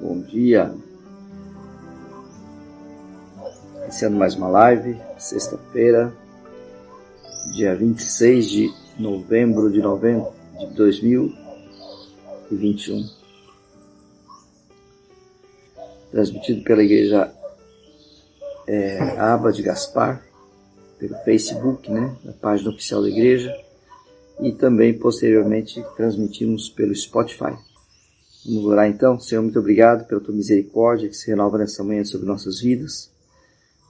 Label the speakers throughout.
Speaker 1: Bom dia. Iniciando mais uma live, sexta-feira, dia 26 de novembro de, novembro de 2021. Transmitido pela igreja é, Aba de Gaspar, pelo Facebook, né, na página oficial da igreja, e também posteriormente transmitimos pelo Spotify. Vamos orar então. Senhor, muito obrigado pela tua misericórdia que se renova nessa manhã sobre nossas vidas.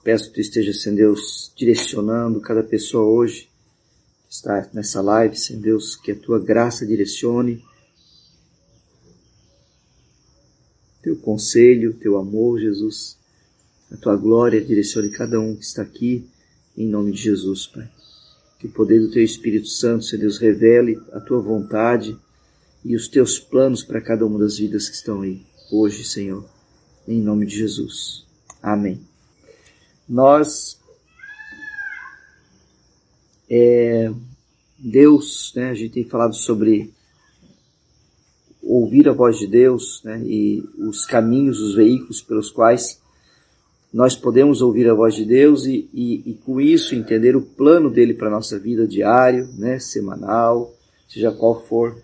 Speaker 1: Peço que tu esteja, Senhor Deus, direcionando cada pessoa hoje que está nessa live, Senhor Deus, que a tua graça direcione teu conselho, teu amor, Jesus, a tua glória direcione cada um que está aqui, em nome de Jesus, Pai. Que o poder do teu Espírito Santo, Senhor Deus, revele a tua vontade e os teus planos para cada uma das vidas que estão aí hoje, Senhor, em nome de Jesus. Amém. Nós, é, Deus, né, a gente tem falado sobre ouvir a voz de Deus né, e os caminhos, os veículos pelos quais nós podemos ouvir a voz de Deus e, e, e com isso entender o plano dele para a nossa vida diário, né, semanal, seja qual for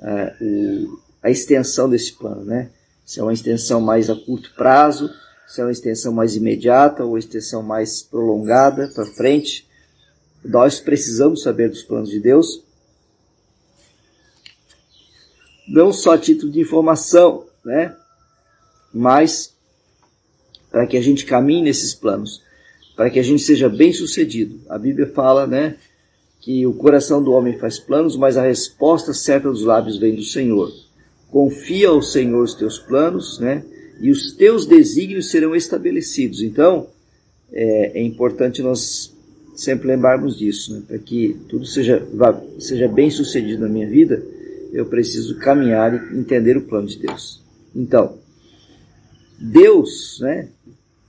Speaker 1: é, o, a extensão desse plano. Né? Se é uma extensão mais a curto prazo, se é uma extensão mais imediata ou uma extensão mais prolongada para frente. Nós precisamos saber dos planos de Deus, não só a título de informação, né? mas para que a gente caminhe nesses planos, para que a gente seja bem sucedido. A Bíblia fala, né, que o coração do homem faz planos, mas a resposta certa dos lábios vem do Senhor. Confia ao Senhor os teus planos, né, e os teus desígnios serão estabelecidos. Então, é, é importante nós sempre lembrarmos disso, né, para que tudo seja, seja bem sucedido na minha vida, eu preciso caminhar e entender o plano de Deus. Então, Deus, né,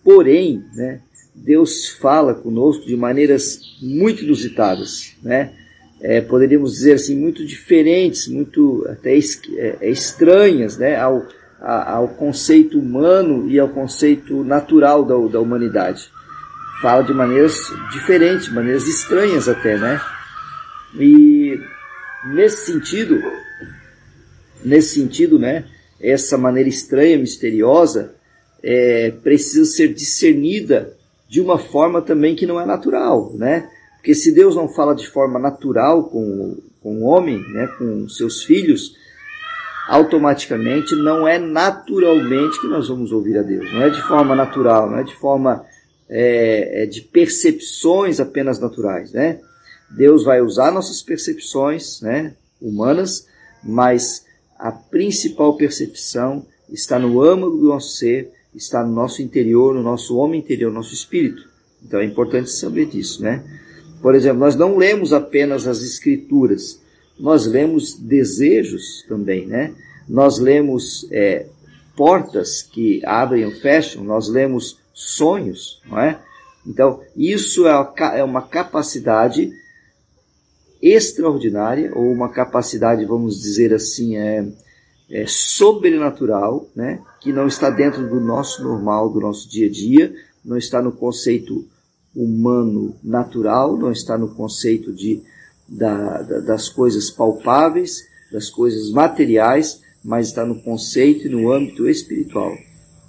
Speaker 1: Porém, né, Deus fala conosco de maneiras muito inusitadas, né? É, poderíamos dizer assim, muito diferentes, muito até é, é, estranhas né, ao, ao conceito humano e ao conceito natural da, da humanidade. Fala de maneiras diferentes, maneiras estranhas até, né? E nesse sentido, nesse sentido, né, essa maneira estranha, misteriosa, é, precisa ser discernida de uma forma também que não é natural, né? Porque se Deus não fala de forma natural com, com o homem, né, com seus filhos, automaticamente não é naturalmente que nós vamos ouvir a Deus. Não é de forma natural, não é de forma é, é de percepções apenas naturais, né? Deus vai usar nossas percepções, né, humanas, mas a principal percepção está no âmago do nosso ser está no nosso interior, no nosso homem interior, no nosso espírito. Então é importante saber disso, né? Por exemplo, nós não lemos apenas as escrituras, nós lemos desejos também, né? Nós lemos é, portas que abrem ou fecham, nós lemos sonhos, não é? Então, isso é, é uma capacidade extraordinária, ou uma capacidade, vamos dizer assim, é, é, sobrenatural, né, que não está dentro do nosso normal, do nosso dia a dia, não está no conceito humano natural, não está no conceito de, da, da, das coisas palpáveis, das coisas materiais, mas está no conceito e no âmbito espiritual.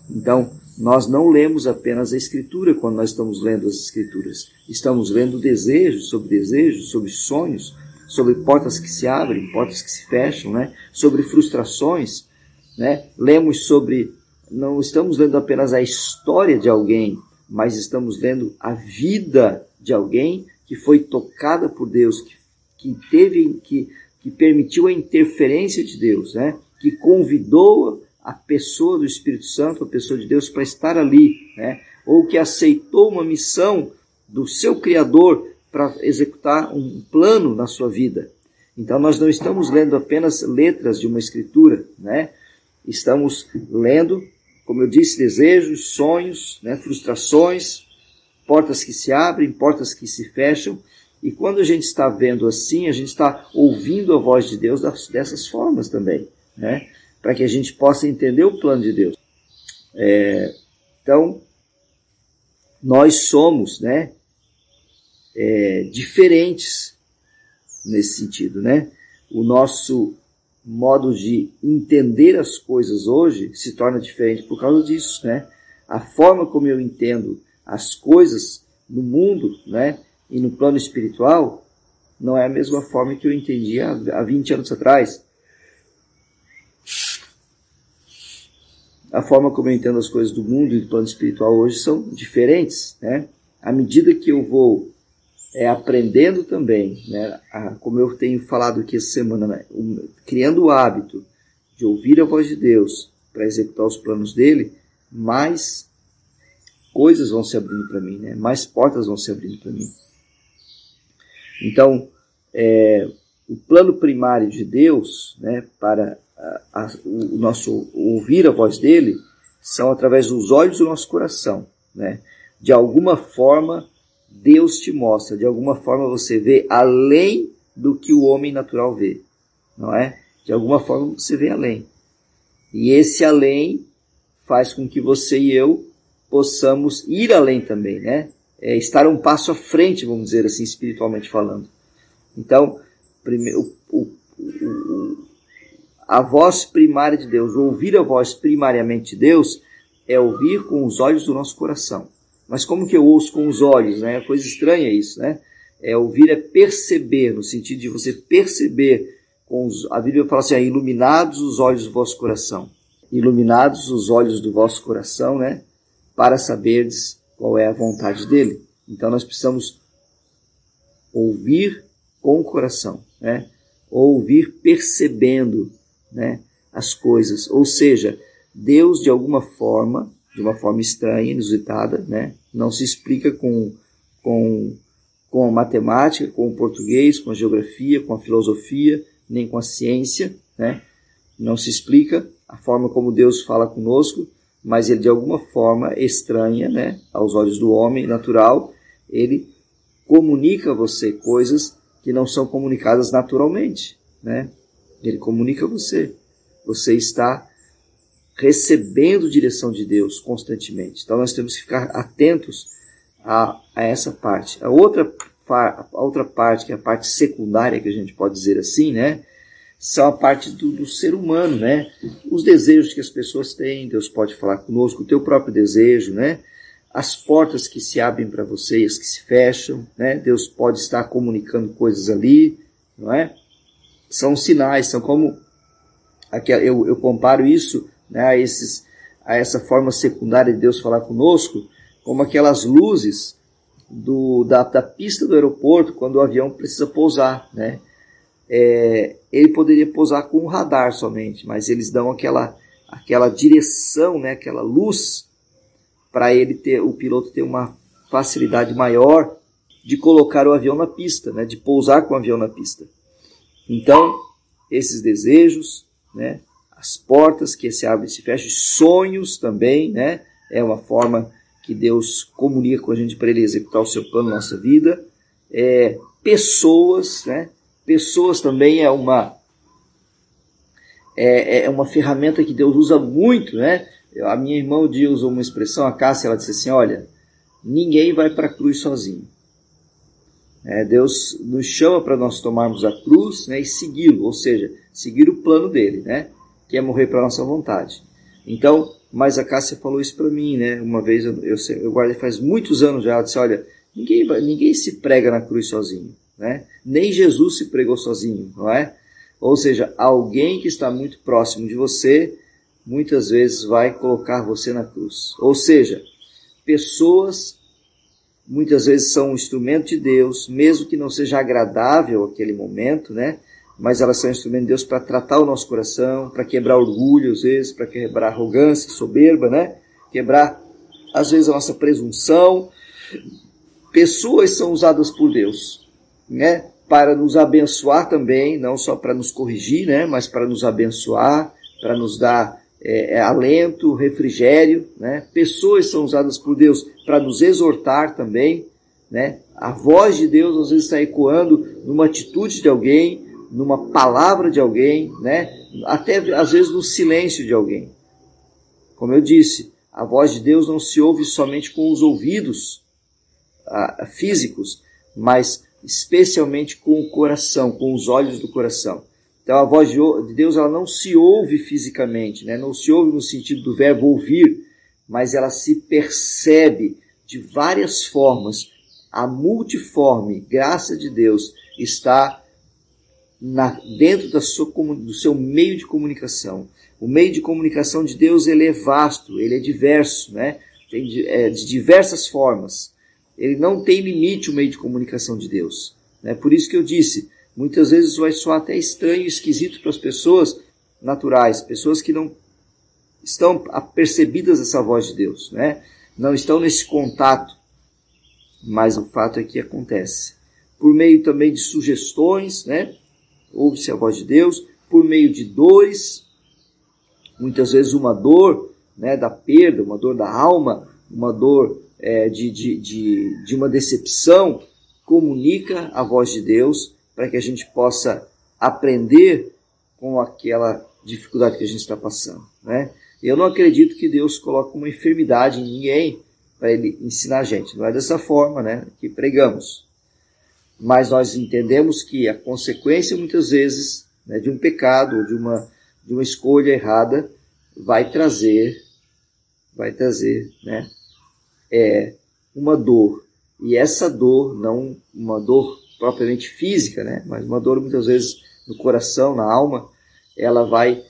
Speaker 1: Então, nós não lemos apenas a Escritura quando nós estamos lendo as Escrituras. Estamos lendo desejos sobre desejos, sobre sonhos, sobre portas que se abrem, portas que se fecham, né? sobre frustrações. Né? Lemos sobre, não estamos lendo apenas a história de alguém, mas estamos lendo a vida de alguém que foi tocada por Deus, que, que teve, que, que permitiu a interferência de Deus, né? que convidou a pessoa do Espírito Santo, a pessoa de Deus, para estar ali, né? ou que aceitou uma missão do seu Criador para executar um plano na sua vida. Então nós não estamos lendo apenas letras de uma escritura, né? Estamos lendo, como eu disse, desejos, sonhos, né? frustrações, portas que se abrem, portas que se fecham, E quando a gente está vendo assim, a gente está ouvindo a voz de Deus dessas formas também, né? Para que a gente possa entender o plano de Deus. É, então, nós somos, né? É, diferentes nesse sentido, né? O nosso modo de entender as coisas hoje se torna diferente por causa disso, né? A forma como eu entendo as coisas no mundo, né? e no plano espiritual não é a mesma forma que eu entendia há 20 anos atrás. A forma como eu entendo as coisas do mundo e do plano espiritual hoje são diferentes, né? À medida que eu vou é, aprendendo também, né, a, como eu tenho falado aqui essa semana, né, um, criando o hábito de ouvir a voz de Deus para executar os planos dele, mais coisas vão se abrindo para mim, né? mais portas vão se abrindo para mim. Então, é, o plano primário de Deus, né, para a, a, o nosso ouvir a voz dele, são através dos olhos do nosso coração, né? De alguma forma, Deus te mostra, de alguma forma você vê além do que o homem natural vê, não é? De alguma forma você vê além. E esse além faz com que você e eu possamos ir além também, né? é, estar um passo à frente, vamos dizer assim, espiritualmente falando. Então, primeiro, o, o, a voz primária de Deus, ouvir a voz primariamente de Deus, é ouvir com os olhos do nosso coração. Mas como que eu ouço com os olhos? Né? É coisa estranha isso, né? É ouvir é perceber, no sentido de você perceber com os, a Bíblia fala assim, iluminados os olhos do vosso coração. Iluminados os olhos do vosso coração, né? Para saberdes qual é a vontade dele. Então nós precisamos ouvir com o coração, né? ouvir percebendo né? as coisas. Ou seja, Deus de alguma forma, de uma forma estranha, inusitada, né? não se explica com, com, com a matemática, com o português, com a geografia, com a filosofia, nem com a ciência. Né? Não se explica a forma como Deus fala conosco, mas ele de alguma forma estranha, né, aos olhos do homem natural, ele comunica a você coisas que não são comunicadas naturalmente, né? Ele comunica a você. Você está recebendo direção de Deus constantemente. Então nós temos que ficar atentos a, a essa parte. A outra, a outra parte, que é a parte secundária, que a gente pode dizer assim, né? são a parte do, do, ser humano, né? Os desejos que as pessoas têm, Deus pode falar conosco, o teu próprio desejo, né? As portas que se abrem para você e as que se fecham, né? Deus pode estar comunicando coisas ali, não é? São sinais, são como eu, eu comparo isso né, a, esses, a essa forma secundária de Deus falar conosco, como aquelas luzes do, da, da pista do aeroporto quando o avião precisa pousar, né? é, ele poderia pousar com um radar somente, mas eles dão aquela, aquela direção, né, aquela luz para ele ter o piloto ter uma facilidade maior de colocar o avião na pista, né, de pousar com o avião na pista. Então, esses desejos, né, as portas que se abrem e se fecham, sonhos também, né, é uma forma que Deus comunica com a gente para ele executar o seu plano na nossa vida. É, pessoas, né, Pessoas também é uma é, é uma ferramenta que Deus usa muito, né? A minha irmã um dia usou uma expressão, a Cássia, ela disse assim, olha, ninguém vai para a cruz sozinho. É, Deus nos chama para nós tomarmos a cruz né, e segui-lo, ou seja, seguir o plano dele, né? Que é morrer para nossa vontade. Então, mas a Cássia falou isso para mim, né? Uma vez eu, eu, eu guardei faz muitos anos já, ela disse, olha, ninguém, ninguém se prega na cruz sozinho. Né? Nem Jesus se pregou sozinho, não é? Ou seja, alguém que está muito próximo de você muitas vezes vai colocar você na cruz. Ou seja, pessoas muitas vezes são um instrumento de Deus, mesmo que não seja agradável aquele momento, né? Mas elas são um instrumento de Deus para tratar o nosso coração, para quebrar orgulho, às vezes, para quebrar arrogância, soberba, né? Quebrar, às vezes, a nossa presunção. Pessoas são usadas por Deus né, para nos abençoar também, não só para nos corrigir, né, mas para nos abençoar, para nos dar é, é, alento, refrigério. Né? Pessoas são usadas por Deus para nos exortar também. né? A voz de Deus às vezes está ecoando numa atitude de alguém, numa palavra de alguém, né? Até às vezes no silêncio de alguém. Como eu disse, a voz de Deus não se ouve somente com os ouvidos ah, físicos, mas especialmente com o coração, com os olhos do coração. Então a voz de Deus ela não se ouve fisicamente, né? não se ouve no sentido do verbo ouvir, mas ela se percebe de várias formas. A multiforme graça de Deus está na, dentro da sua, do seu meio de comunicação. O meio de comunicação de Deus ele é vasto, ele é diverso, né? tem de, é, de diversas formas. Ele não tem limite o meio de comunicação de Deus. Né? Por isso que eu disse, muitas vezes vai soar até estranho e esquisito para as pessoas naturais, pessoas que não estão apercebidas dessa voz de Deus, né? não estão nesse contato, mas o fato é que acontece. Por meio também de sugestões, né? Ouve-se a voz de Deus, por meio de dores, muitas vezes uma dor né, da perda, uma dor da alma, uma dor é, de, de, de, de uma decepção, comunica a voz de Deus para que a gente possa aprender com aquela dificuldade que a gente está passando. Né? Eu não acredito que Deus coloque uma enfermidade em ninguém para ele ensinar a gente. Não é dessa forma né, que pregamos. Mas nós entendemos que a consequência, muitas vezes, né, de um pecado ou de uma, de uma escolha errada vai trazer, vai trazer né, é uma dor. E essa dor, não uma dor propriamente física, né? mas uma dor muitas vezes no coração, na alma, ela vai,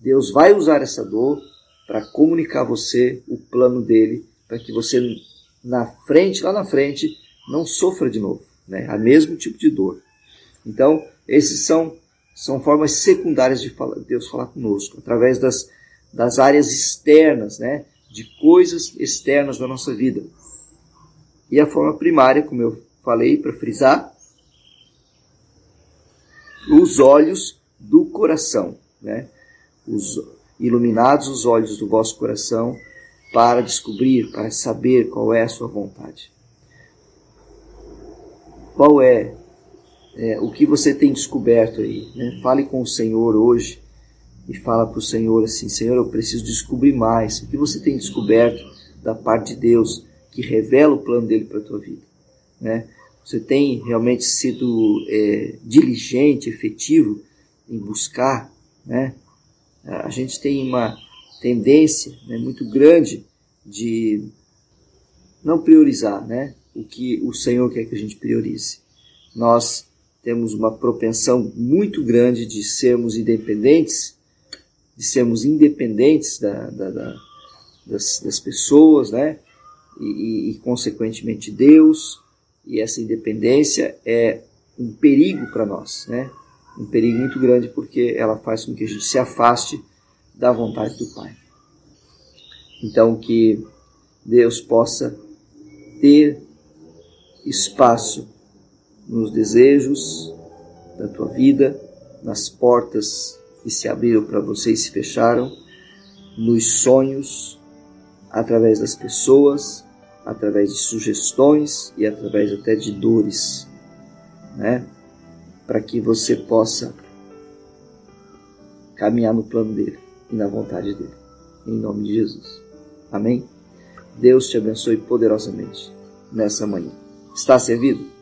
Speaker 1: Deus vai usar essa dor para comunicar a você o plano dele, para que você na frente, lá na frente, não sofra de novo, né? A mesmo tipo de dor. Então, esses são são formas secundárias de falar, Deus falar conosco, através das, das áreas externas, né? de coisas externas da nossa vida. E a forma primária, como eu falei para frisar, os olhos do coração, né? Os iluminados os olhos do vosso coração para descobrir, para saber qual é a sua vontade. Qual é, é o que você tem descoberto aí? Né? Fale com o Senhor hoje e fala para o Senhor assim: Senhor, eu preciso descobrir mais. O que você tem descoberto da parte de Deus que revela o plano dele para a tua vida? Né? Você tem realmente sido é, diligente, efetivo em buscar? Né? A gente tem uma tendência né, muito grande de não priorizar né, o que o Senhor quer que a gente priorize. Nós temos uma propensão muito grande de sermos independentes de sermos independentes da, da, da, das, das, pessoas, né? E, e, e, consequentemente, Deus. E essa independência é um perigo para nós, né? Um perigo muito grande porque ela faz com que a gente se afaste da vontade do Pai. Então, que Deus possa ter espaço nos desejos da tua vida, nas portas que se abriram para você e se fecharam, nos sonhos, através das pessoas, através de sugestões e através até de dores, né? Para que você possa caminhar no plano dele e na vontade dele. Em nome de Jesus. Amém? Deus te abençoe poderosamente nessa manhã. Está servido?